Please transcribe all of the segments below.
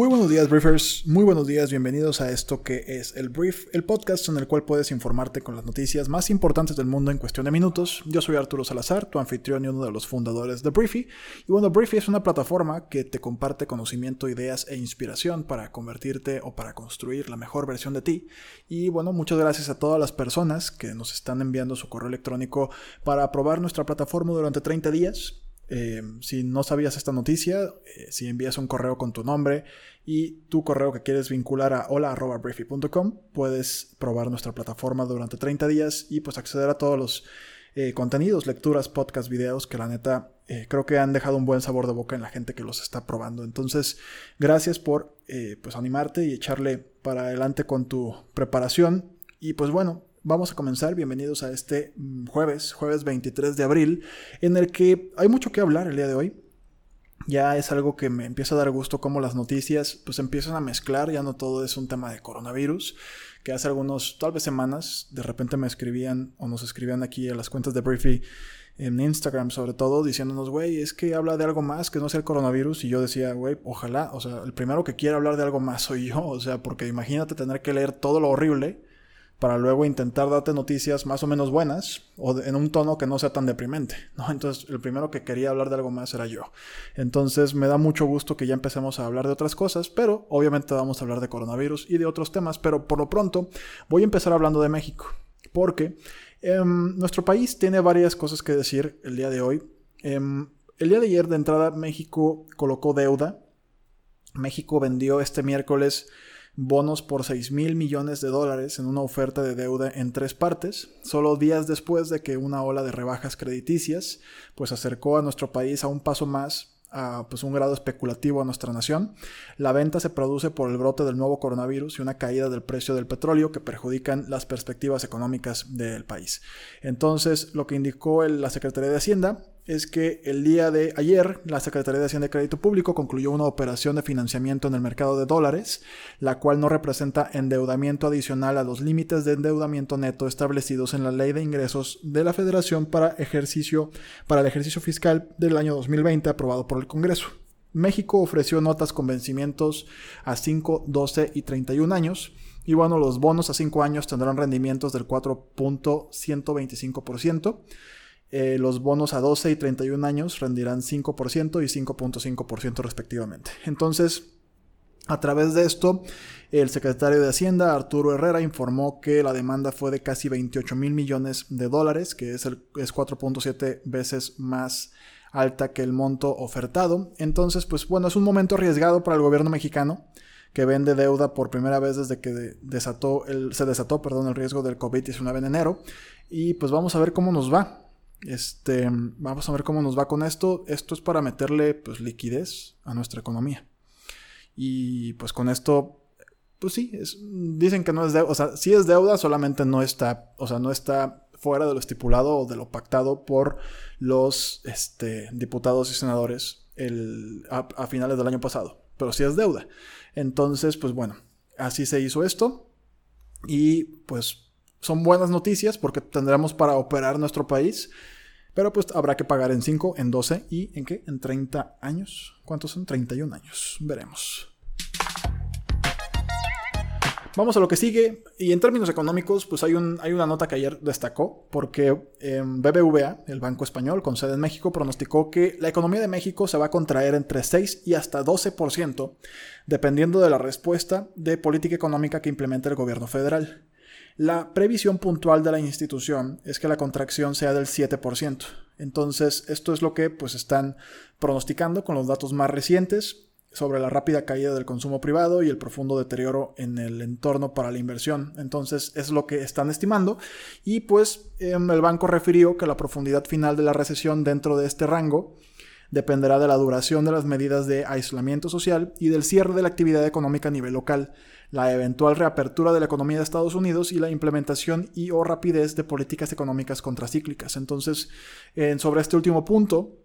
Muy buenos días, briefers. Muy buenos días. Bienvenidos a esto que es el Brief, el podcast en el cual puedes informarte con las noticias más importantes del mundo en cuestión de minutos. Yo soy Arturo Salazar, tu anfitrión y uno de los fundadores de Briefy. Y bueno, Briefy es una plataforma que te comparte conocimiento, ideas e inspiración para convertirte o para construir la mejor versión de ti. Y bueno, muchas gracias a todas las personas que nos están enviando su correo electrónico para probar nuestra plataforma durante 30 días. Eh, si no sabías esta noticia, eh, si envías un correo con tu nombre y tu correo que quieres vincular a hola.briefy.com, puedes probar nuestra plataforma durante 30 días y pues acceder a todos los eh, contenidos, lecturas, podcasts, videos que la neta creo que han dejado un buen sabor de boca en la gente que los está probando. Entonces, gracias por pues animarte y echarle para adelante con tu preparación. Y pues bueno, Vamos a comenzar, bienvenidos a este mm, jueves, jueves 23 de abril, en el que hay mucho que hablar el día de hoy. Ya es algo que me empieza a dar gusto como las noticias pues empiezan a mezclar, ya no todo es un tema de coronavirus, que hace algunos, tal vez semanas, de repente me escribían o nos escribían aquí a las cuentas de Briefy en Instagram sobre todo, diciéndonos, güey, es que habla de algo más que no sea el coronavirus. Y yo decía, güey, ojalá, o sea, el primero que quiera hablar de algo más soy yo, o sea, porque imagínate tener que leer todo lo horrible para luego intentar darte noticias más o menos buenas o en un tono que no sea tan deprimente. Entonces, el primero que quería hablar de algo más era yo. Entonces, me da mucho gusto que ya empecemos a hablar de otras cosas, pero obviamente vamos a hablar de coronavirus y de otros temas, pero por lo pronto voy a empezar hablando de México, porque em, nuestro país tiene varias cosas que decir el día de hoy. Em, el día de ayer, de entrada, México colocó deuda. México vendió este miércoles bonos por 6 mil millones de dólares en una oferta de deuda en tres partes, solo días después de que una ola de rebajas crediticias pues acercó a nuestro país a un paso más a pues, un grado especulativo a nuestra nación. La venta se produce por el brote del nuevo coronavirus y una caída del precio del petróleo que perjudican las perspectivas económicas del país. Entonces, lo que indicó la Secretaría de Hacienda es que el día de ayer la Secretaría de Hacienda y Crédito Público concluyó una operación de financiamiento en el mercado de dólares, la cual no representa endeudamiento adicional a los límites de endeudamiento neto establecidos en la Ley de Ingresos de la Federación para, ejercicio, para el ejercicio fiscal del año 2020 aprobado por el Congreso. México ofreció notas con vencimientos a 5, 12 y 31 años. Y bueno, los bonos a 5 años tendrán rendimientos del 4.125%. Eh, los bonos a 12 y 31 años rendirán 5% y 5.5% respectivamente. Entonces, a través de esto, el secretario de Hacienda, Arturo Herrera, informó que la demanda fue de casi 28 mil millones de dólares, que es, es 4.7 veces más alta que el monto ofertado. Entonces, pues bueno, es un momento arriesgado para el gobierno mexicano que vende deuda por primera vez desde que desató se desató perdón, el riesgo del COVID-19 en enero. Y pues vamos a ver cómo nos va. Este, vamos a ver cómo nos va con esto. Esto es para meterle pues, liquidez a nuestra economía. Y pues con esto, pues sí, dicen que no es deuda, o sea, sí es deuda, solamente no está, o sea, no está fuera de lo estipulado o de lo pactado por los este, diputados y senadores el, a, finales del año pasado. Pero sí es deuda. Entonces, pues bueno, así se hizo esto. Y pues son buenas noticias porque tendremos para operar nuestro país. Pero pues habrá que pagar en 5, en 12 y en qué? En 30 años. ¿Cuántos son? 31 años. Veremos. Vamos a lo que sigue. Y en términos económicos, pues hay, un, hay una nota que ayer destacó, porque BBVA, el Banco Español, con sede en México, pronosticó que la economía de México se va a contraer entre 6 y hasta 12%, dependiendo de la respuesta de política económica que implemente el gobierno federal. La previsión puntual de la institución es que la contracción sea del 7%. Entonces, esto es lo que pues están pronosticando con los datos más recientes sobre la rápida caída del consumo privado y el profundo deterioro en el entorno para la inversión. Entonces es lo que están estimando y pues em, el banco refirió que la profundidad final de la recesión dentro de este rango dependerá de la duración de las medidas de aislamiento social y del cierre de la actividad económica a nivel local, la eventual reapertura de la economía de Estados Unidos y la implementación y o rapidez de políticas económicas contracíclicas. Entonces, sobre este último punto,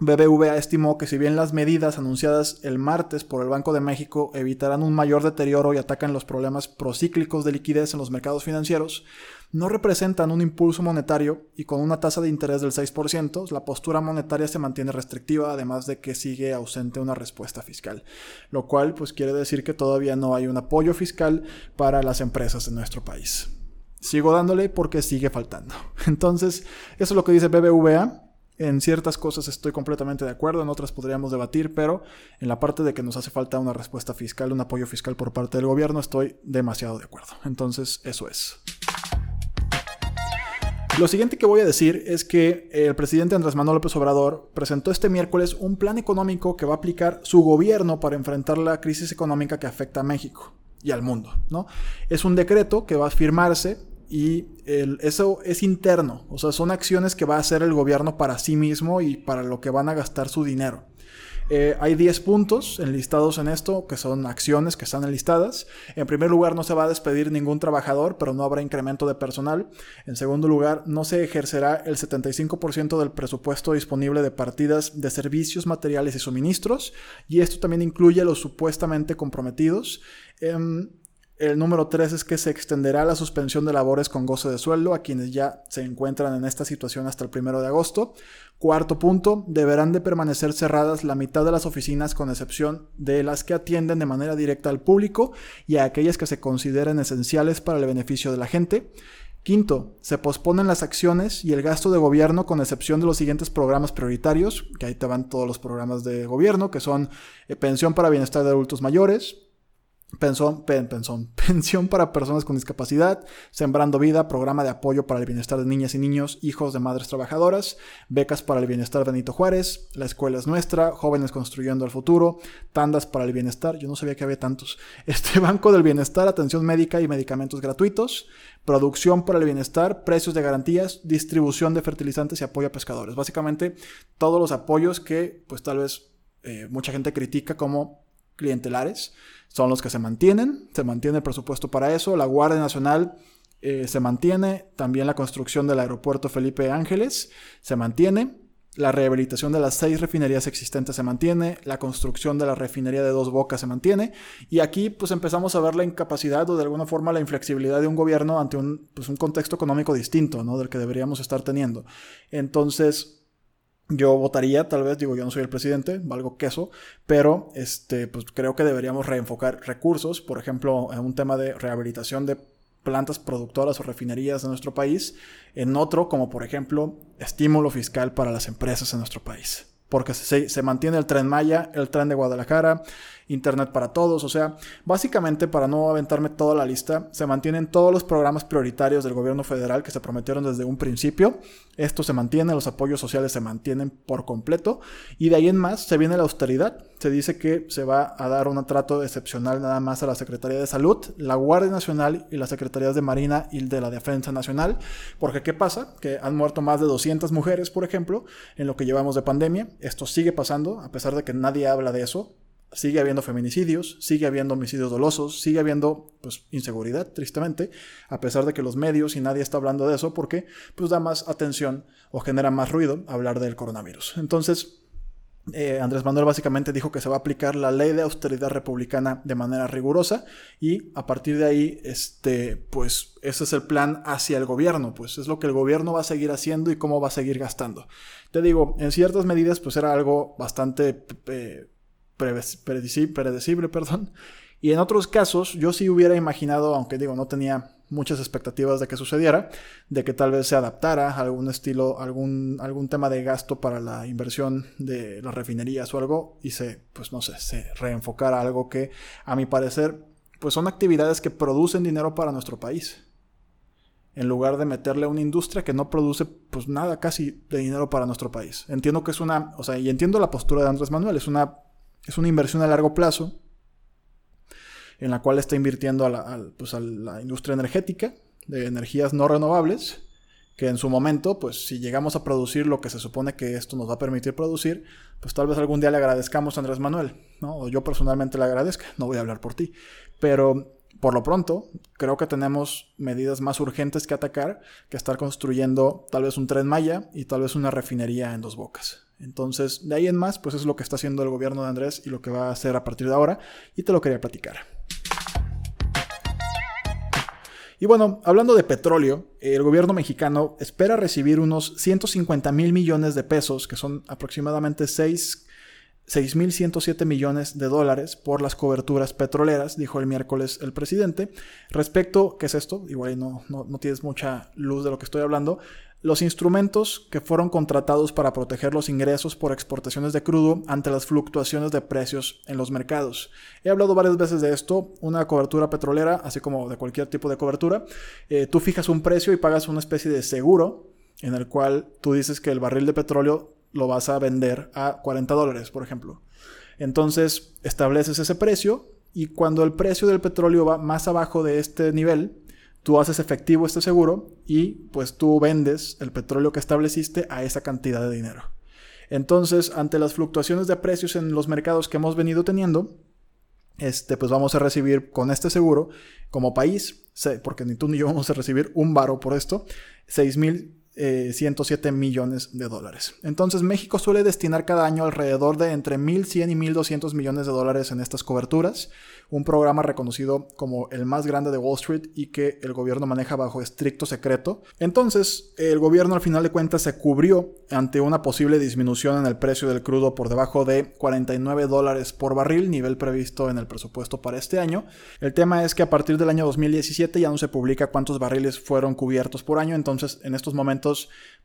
BBVA estimó que si bien las medidas anunciadas el martes por el Banco de México evitarán un mayor deterioro y atacan los problemas procíclicos de liquidez en los mercados financieros, no representan un impulso monetario y con una tasa de interés del 6%, la postura monetaria se mantiene restrictiva, además de que sigue ausente una respuesta fiscal, lo cual pues quiere decir que todavía no hay un apoyo fiscal para las empresas en nuestro país. Sigo dándole porque sigue faltando. Entonces, eso es lo que dice BBVA. En ciertas cosas estoy completamente de acuerdo, en otras podríamos debatir, pero en la parte de que nos hace falta una respuesta fiscal, un apoyo fiscal por parte del gobierno, estoy demasiado de acuerdo. Entonces, eso es. Lo siguiente que voy a decir es que el presidente Andrés Manuel López Obrador presentó este miércoles un plan económico que va a aplicar su gobierno para enfrentar la crisis económica que afecta a México y al mundo. ¿no? Es un decreto que va a firmarse y eso es interno, o sea, son acciones que va a hacer el gobierno para sí mismo y para lo que van a gastar su dinero. Eh, hay 10 puntos enlistados en esto, que son acciones que están enlistadas. En primer lugar, no se va a despedir ningún trabajador, pero no habrá incremento de personal. En segundo lugar, no se ejercerá el 75% del presupuesto disponible de partidas de servicios, materiales y suministros. Y esto también incluye los supuestamente comprometidos. Em, el número 3 es que se extenderá la suspensión de labores con goce de sueldo a quienes ya se encuentran en esta situación hasta el 1 de agosto. Cuarto punto, deberán de permanecer cerradas la mitad de las oficinas con excepción de las que atienden de manera directa al público y a aquellas que se consideren esenciales para el beneficio de la gente. Quinto, se posponen las acciones y el gasto de gobierno con excepción de los siguientes programas prioritarios, que ahí te van todos los programas de gobierno, que son eh, pensión para bienestar de adultos mayores, Pensión, pensión para personas con discapacidad, Sembrando Vida, programa de apoyo para el bienestar de niñas y niños, hijos de madres trabajadoras, becas para el bienestar Benito Juárez, La Escuela es Nuestra, Jóvenes Construyendo el Futuro, tandas para el bienestar, yo no sabía que había tantos, este Banco del Bienestar, atención médica y medicamentos gratuitos, producción para el bienestar, precios de garantías, distribución de fertilizantes y apoyo a pescadores. Básicamente todos los apoyos que pues tal vez eh, mucha gente critica como clientelares son los que se mantienen, se mantiene el presupuesto para eso, la Guardia Nacional eh, se mantiene, también la construcción del aeropuerto Felipe Ángeles se mantiene, la rehabilitación de las seis refinerías existentes se mantiene, la construcción de la refinería de Dos Bocas se mantiene, y aquí pues empezamos a ver la incapacidad o de alguna forma la inflexibilidad de un gobierno ante un, pues, un contexto económico distinto, ¿no? Del que deberíamos estar teniendo. Entonces, yo votaría, tal vez, digo, yo no soy el presidente, valgo queso, pero este, pues creo que deberíamos reenfocar recursos, por ejemplo, en un tema de rehabilitación de plantas productoras o refinerías de nuestro país, en otro, como por ejemplo, estímulo fiscal para las empresas en nuestro país. Porque se, se mantiene el tren Maya, el tren de Guadalajara, Internet para todos, o sea, básicamente para no aventarme toda la lista, se mantienen todos los programas prioritarios del gobierno federal que se prometieron desde un principio. Esto se mantiene, los apoyos sociales se mantienen por completo y de ahí en más se viene la austeridad. Se dice que se va a dar un trato excepcional nada más a la Secretaría de Salud, la Guardia Nacional y las Secretarías de Marina y de la Defensa Nacional, porque ¿qué pasa? Que han muerto más de 200 mujeres, por ejemplo, en lo que llevamos de pandemia. Esto sigue pasando, a pesar de que nadie habla de eso sigue habiendo feminicidios, sigue habiendo homicidios dolosos, sigue habiendo pues inseguridad, tristemente, a pesar de que los medios y nadie está hablando de eso porque pues da más atención o genera más ruido hablar del coronavirus. Entonces, eh, Andrés Manuel básicamente dijo que se va a aplicar la ley de austeridad republicana de manera rigurosa y a partir de ahí, este, pues ese es el plan hacia el gobierno, pues es lo que el gobierno va a seguir haciendo y cómo va a seguir gastando. Te digo, en ciertas medidas pues era algo bastante... Eh, predecible, perdón. Y en otros casos, yo sí hubiera imaginado, aunque digo, no tenía muchas expectativas de que sucediera, de que tal vez se adaptara a algún estilo, algún, algún tema de gasto para la inversión de las refinerías o algo, y se, pues no sé, se reenfocara algo que, a mi parecer, pues son actividades que producen dinero para nuestro país. En lugar de meterle a una industria que no produce, pues nada casi de dinero para nuestro país. Entiendo que es una, o sea, y entiendo la postura de Andrés Manuel, es una es una inversión a largo plazo en la cual está invirtiendo a la, pues a la industria energética de energías no renovables, que en su momento, pues si llegamos a producir lo que se supone que esto nos va a permitir producir, pues tal vez algún día le agradezcamos a Andrés Manuel, ¿no? O yo personalmente le agradezca, no voy a hablar por ti, pero por lo pronto, creo que tenemos medidas más urgentes que atacar que estar construyendo tal vez un tren Maya y tal vez una refinería en dos bocas. Entonces, de ahí en más, pues es lo que está haciendo el gobierno de Andrés y lo que va a hacer a partir de ahora, y te lo quería platicar. Y bueno, hablando de petróleo, el gobierno mexicano espera recibir unos 150 mil millones de pesos, que son aproximadamente 6 6.107 millones de dólares por las coberturas petroleras, dijo el miércoles el presidente. Respecto, ¿qué es esto? Igual no, no, no, tienes mucha luz de lo que estoy hablando. Los instrumentos que fueron contratados para proteger los ingresos por exportaciones de crudo ante las fluctuaciones de precios en los mercados. He hablado varias veces de esto. Una cobertura petrolera, así como de cualquier tipo de cobertura, eh, tú fijas un precio y pagas una especie de seguro en el cual tú dices que el barril de petróleo lo vas a vender a 40 dólares, por ejemplo. Entonces estableces ese precio y cuando el precio del petróleo va más abajo de este nivel, tú haces efectivo este seguro y pues tú vendes el petróleo que estableciste a esa cantidad de dinero. Entonces, ante las fluctuaciones de precios en los mercados que hemos venido teniendo, este, pues vamos a recibir con este seguro como país, porque ni tú ni yo vamos a recibir un varo por esto, 6 mil 107 eh, millones de dólares. Entonces México suele destinar cada año alrededor de entre 1.100 y 1.200 millones de dólares en estas coberturas un programa reconocido como el más grande de Wall Street y que el gobierno maneja bajo estricto secreto. Entonces, el gobierno al final de cuentas se cubrió ante una posible disminución en el precio del crudo por debajo de 49 dólares por barril, nivel previsto en el presupuesto para este año. El tema es que a partir del año 2017 ya no se publica cuántos barriles fueron cubiertos por año, entonces en estos momentos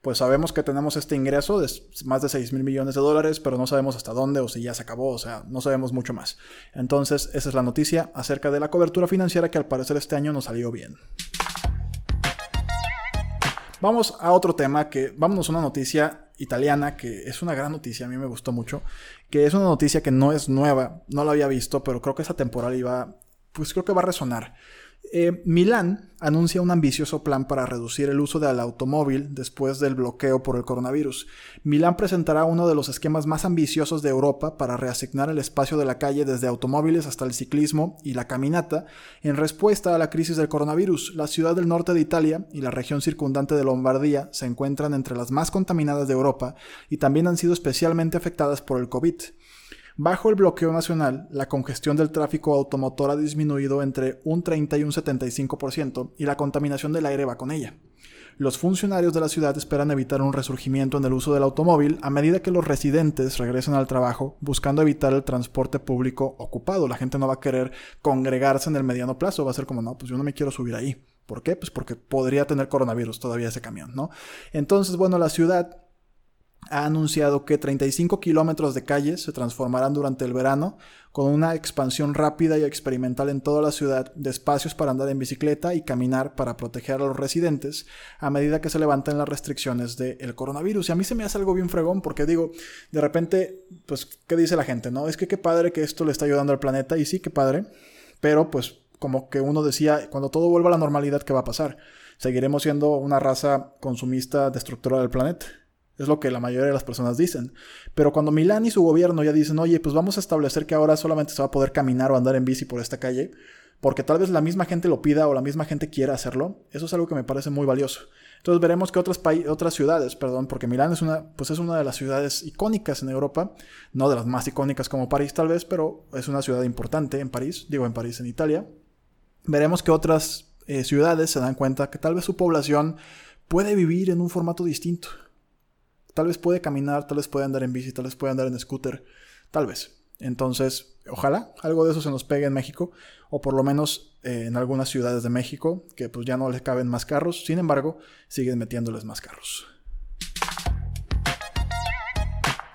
pues sabemos que tenemos este ingreso de más de 6 mil millones de dólares, pero no sabemos hasta dónde o si ya se acabó, o sea, no sabemos mucho más. Entonces, esa es la noticia acerca de la cobertura financiera que al parecer este año nos salió bien. Vamos a otro tema que, vámonos a una noticia italiana que es una gran noticia, a mí me gustó mucho, que es una noticia que no es nueva, no la había visto, pero creo que esa temporada iba, pues creo que va a resonar. Eh, Milán anuncia un ambicioso plan para reducir el uso del automóvil después del bloqueo por el coronavirus. Milán presentará uno de los esquemas más ambiciosos de Europa para reasignar el espacio de la calle desde automóviles hasta el ciclismo y la caminata en respuesta a la crisis del coronavirus. La ciudad del norte de Italia y la región circundante de Lombardía se encuentran entre las más contaminadas de Europa y también han sido especialmente afectadas por el COVID. Bajo el bloqueo nacional, la congestión del tráfico automotor ha disminuido entre un 30 y un 75% y la contaminación del aire va con ella. Los funcionarios de la ciudad esperan evitar un resurgimiento en el uso del automóvil a medida que los residentes regresen al trabajo, buscando evitar el transporte público ocupado. La gente no va a querer congregarse en el mediano plazo, va a ser como, no, pues yo no me quiero subir ahí. ¿Por qué? Pues porque podría tener coronavirus todavía ese camión, ¿no? Entonces, bueno, la ciudad ha anunciado que 35 kilómetros de calles se transformarán durante el verano con una expansión rápida y experimental en toda la ciudad de espacios para andar en bicicleta y caminar para proteger a los residentes a medida que se levantan las restricciones del coronavirus. Y a mí se me hace algo bien fregón porque digo, de repente, pues, ¿qué dice la gente? No, es que qué padre que esto le está ayudando al planeta y sí, qué padre, pero pues como que uno decía, cuando todo vuelva a la normalidad, ¿qué va a pasar? Seguiremos siendo una raza consumista destructora del planeta. Es lo que la mayoría de las personas dicen. Pero cuando Milán y su gobierno ya dicen, oye, pues vamos a establecer que ahora solamente se va a poder caminar o andar en bici por esta calle, porque tal vez la misma gente lo pida o la misma gente quiera hacerlo, eso es algo que me parece muy valioso. Entonces veremos que otras, otras ciudades, perdón, porque Milán es una, pues es una de las ciudades icónicas en Europa, no de las más icónicas como París tal vez, pero es una ciudad importante en París, digo en París, en Italia. Veremos que otras eh, ciudades se dan cuenta que tal vez su población puede vivir en un formato distinto Tal vez puede caminar, tal vez puede andar en bici, tal vez puede andar en scooter, tal vez. Entonces, ojalá algo de eso se nos pegue en México, o por lo menos eh, en algunas ciudades de México, que pues ya no les caben más carros, sin embargo, siguen metiéndoles más carros.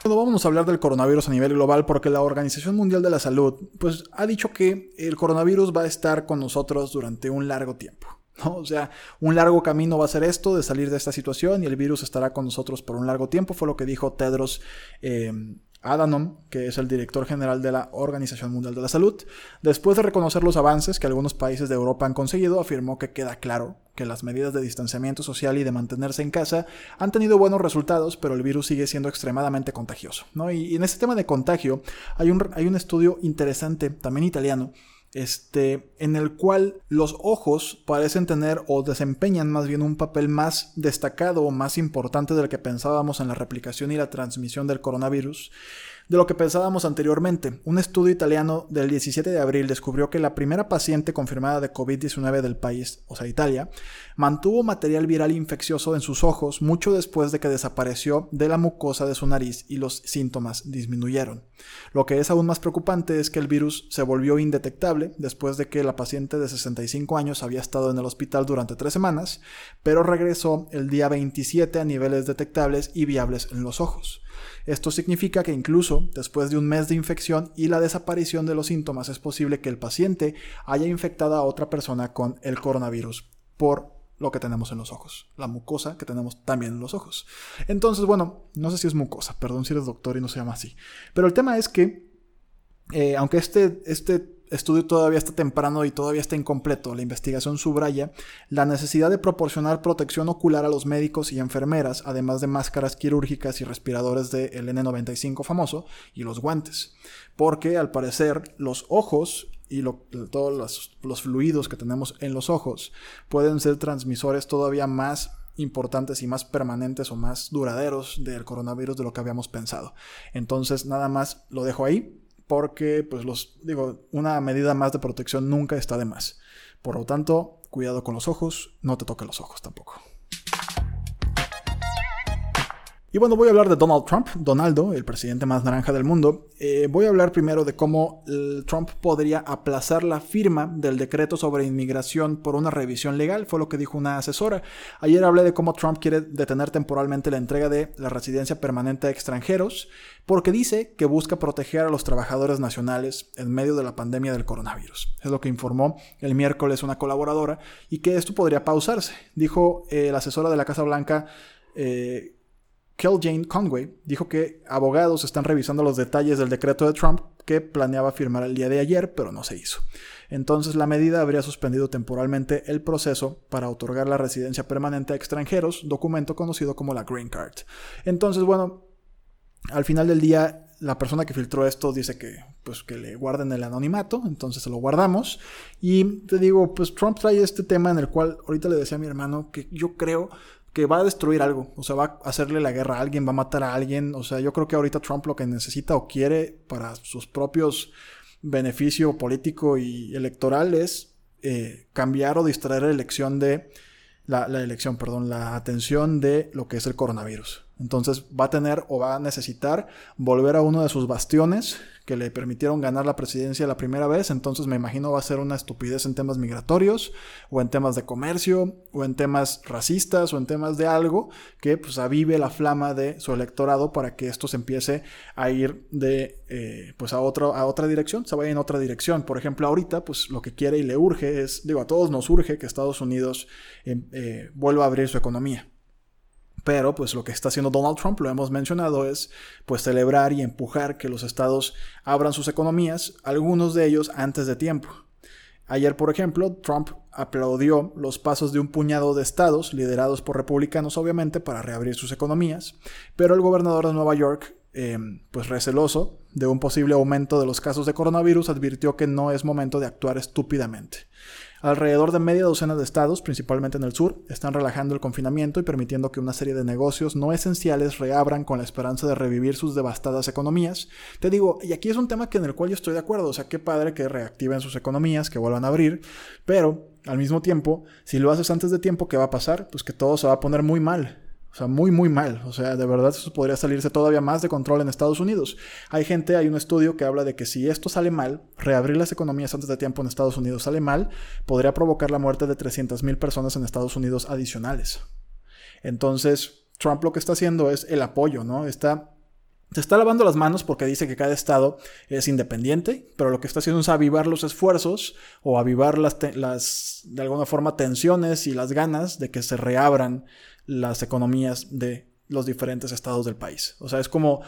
Bueno, vamos a hablar del coronavirus a nivel global porque la Organización Mundial de la Salud pues, ha dicho que el coronavirus va a estar con nosotros durante un largo tiempo. O sea, un largo camino va a ser esto de salir de esta situación y el virus estará con nosotros por un largo tiempo, fue lo que dijo Tedros eh, Adhanom, que es el director general de la Organización Mundial de la Salud. Después de reconocer los avances que algunos países de Europa han conseguido, afirmó que queda claro que las medidas de distanciamiento social y de mantenerse en casa han tenido buenos resultados, pero el virus sigue siendo extremadamente contagioso. ¿no? Y, en este tema de contagio hay un, hay un estudio interesante, también italiano, este, en el cual los ojos parecen tener o desempeñan más bien un papel más destacado o más importante del que pensábamos en la replicación y la transmisión del coronavirus de lo que pensábamos anteriormente. Un estudio italiano del 17 de abril descubrió que la primera paciente confirmada de COVID-19 del país, o sea Italia, mantuvo material viral infeccioso en sus ojos mucho después de que desapareció de la mucosa de su nariz y los síntomas disminuyeron. Lo que es aún más preocupante es que el virus se volvió indetectable después de que la paciente de 65 años había estado en el hospital durante tres semanas, pero regresó el día 27 a niveles detectables y viables en los ojos. Esto significa que incluso después de un mes de infección y la desaparición de los síntomas es posible que el paciente haya infectado a otra persona con el coronavirus por lo que tenemos en los ojos, la mucosa que tenemos también en los ojos. Entonces, bueno, no sé si es mucosa, perdón si eres doctor y no se llama así, pero el tema es que, eh, aunque este, este estudio todavía está temprano y todavía está incompleto. La investigación subraya la necesidad de proporcionar protección ocular a los médicos y enfermeras, además de máscaras quirúrgicas y respiradores del N95 famoso y los guantes. Porque al parecer los ojos y todos los, los fluidos que tenemos en los ojos pueden ser transmisores todavía más importantes y más permanentes o más duraderos del coronavirus de lo que habíamos pensado. Entonces, nada más lo dejo ahí porque, pues, los, digo, una medida más de protección nunca está de más. Por lo tanto, cuidado con los ojos, no te toques los ojos tampoco. Y bueno, voy a hablar de Donald Trump, Donaldo, el presidente más naranja del mundo. Eh, voy a hablar primero de cómo Trump podría aplazar la firma del decreto sobre inmigración por una revisión legal, fue lo que dijo una asesora. Ayer hablé de cómo Trump quiere detener temporalmente la entrega de la residencia permanente a extranjeros, porque dice que busca proteger a los trabajadores nacionales en medio de la pandemia del coronavirus. Es lo que informó el miércoles una colaboradora y que esto podría pausarse. Dijo eh, la asesora de la Casa Blanca. Eh, Jane Conway dijo que abogados están revisando los detalles del decreto de Trump que planeaba firmar el día de ayer, pero no se hizo. Entonces la medida habría suspendido temporalmente el proceso para otorgar la residencia permanente a extranjeros, documento conocido como la Green Card. Entonces, bueno, al final del día la persona que filtró esto dice que pues que le guarden el anonimato, entonces se lo guardamos y te digo, pues Trump trae este tema en el cual ahorita le decía a mi hermano que yo creo que va a destruir algo, o sea, va a hacerle la guerra a alguien, va a matar a alguien, o sea, yo creo que ahorita Trump lo que necesita o quiere para sus propios beneficio político y electoral es eh, cambiar o distraer la elección de la, la, elección, perdón, la atención de lo que es el coronavirus. Entonces va a tener o va a necesitar volver a uno de sus bastiones que le permitieron ganar la presidencia la primera vez. Entonces me imagino va a ser una estupidez en temas migratorios o en temas de comercio o en temas racistas o en temas de algo que pues avive la flama de su electorado para que esto se empiece a ir de eh, pues a, otro, a otra dirección, se vaya en otra dirección. Por ejemplo, ahorita pues lo que quiere y le urge es, digo, a todos nos urge que Estados Unidos eh, eh, vuelva a abrir su economía. Pero pues lo que está haciendo Donald Trump, lo hemos mencionado, es pues celebrar y empujar que los estados abran sus economías, algunos de ellos antes de tiempo. Ayer, por ejemplo, Trump aplaudió los pasos de un puñado de estados, liderados por republicanos obviamente, para reabrir sus economías, pero el gobernador de Nueva York, em, pues receloso de un posible aumento de los casos de coronavirus, advirtió que no es momento de actuar estúpidamente. Alrededor de media docena de estados, principalmente en el sur, están relajando el confinamiento y permitiendo que una serie de negocios no esenciales reabran con la esperanza de revivir sus devastadas economías. Te digo, y aquí es un tema que en el cual yo estoy de acuerdo, o sea, qué padre que reactiven sus economías, que vuelvan a abrir, pero al mismo tiempo, si lo haces antes de tiempo, ¿qué va a pasar? Pues que todo se va a poner muy mal. O sea, muy, muy mal. O sea, de verdad eso podría salirse todavía más de control en Estados Unidos. Hay gente, hay un estudio que habla de que si esto sale mal, reabrir las economías antes de tiempo en Estados Unidos sale mal, podría provocar la muerte de 300.000 personas en Estados Unidos adicionales. Entonces, Trump lo que está haciendo es el apoyo, ¿no? Está se está lavando las manos porque dice que cada estado es independiente, pero lo que está haciendo es avivar los esfuerzos o avivar las, las, de alguna forma, tensiones y las ganas de que se reabran las economías de los diferentes estados del país. O sea, es como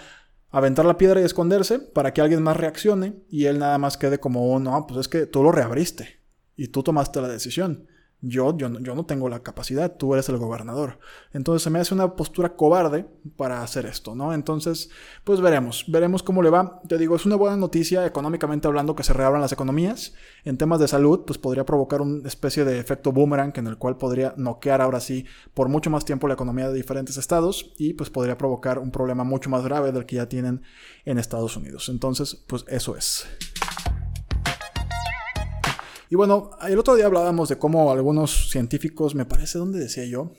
aventar la piedra y esconderse para que alguien más reaccione y él nada más quede como, no, pues es que tú lo reabriste y tú tomaste la decisión. Yo, yo, yo no tengo la capacidad, tú eres el gobernador. Entonces se me hace una postura cobarde para hacer esto, ¿no? Entonces, pues veremos, veremos cómo le va. Te digo, es una buena noticia económicamente hablando que se reabran las economías. En temas de salud, pues podría provocar una especie de efecto boomerang en el cual podría noquear ahora sí por mucho más tiempo la economía de diferentes estados y pues podría provocar un problema mucho más grave del que ya tienen en Estados Unidos. Entonces, pues eso es. Y bueno, el otro día hablábamos de cómo algunos científicos, me parece, ¿dónde decía yo?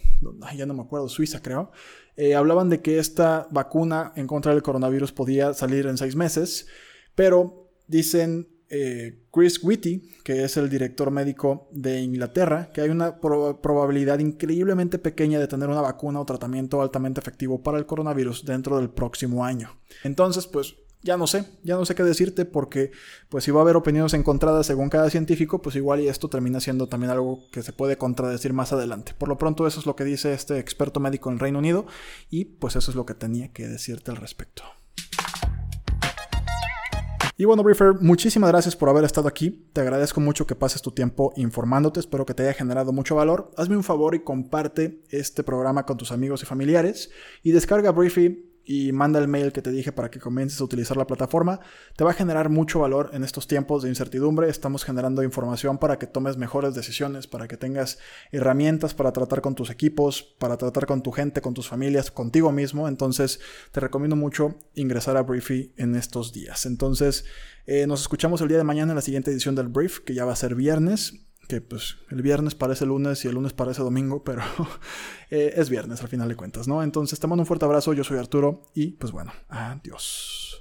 ya no me acuerdo, Suiza creo, eh, hablaban de que esta vacuna en contra del coronavirus podía salir en seis meses, pero dicen eh, Chris Whitty, que es el director médico de Inglaterra, que hay una probabilidad increíblemente pequeña de tener una vacuna o tratamiento altamente efectivo para el coronavirus dentro del próximo año. Entonces, pues ya no sé, ya no sé qué decirte porque pues si va a haber opiniones encontradas según cada científico, pues igual y esto termina siendo también algo que se puede contradecir más adelante. Por lo pronto eso es lo que dice este experto médico en Reino Unido y pues eso es lo que tenía que decirte al respecto. Y bueno, Briefer, muchísimas gracias por haber estado aquí. Te agradezco mucho que pases tu tiempo informándote. Espero que te haya generado mucho valor. Hazme un favor y comparte este programa con tus amigos y familiares. Y descarga Briefy y manda el mail que te dije para que comiences a utilizar la plataforma. Te va a generar mucho valor en estos tiempos de incertidumbre. Estamos generando información para que tomes mejores decisiones, para que tengas herramientas para tratar con tus equipos, para tratar con tu gente, con tus familias, contigo mismo. Entonces te recomiendo mucho ingresar a Briefy en estos días. Entonces eh, nos escuchamos el día de mañana en la siguiente edición del Brief, que ya va a ser viernes que pues el viernes parece lunes y el lunes parece domingo, pero eh, es viernes al final de cuentas, ¿no? Entonces te mando un fuerte abrazo, yo soy Arturo y pues bueno, adiós.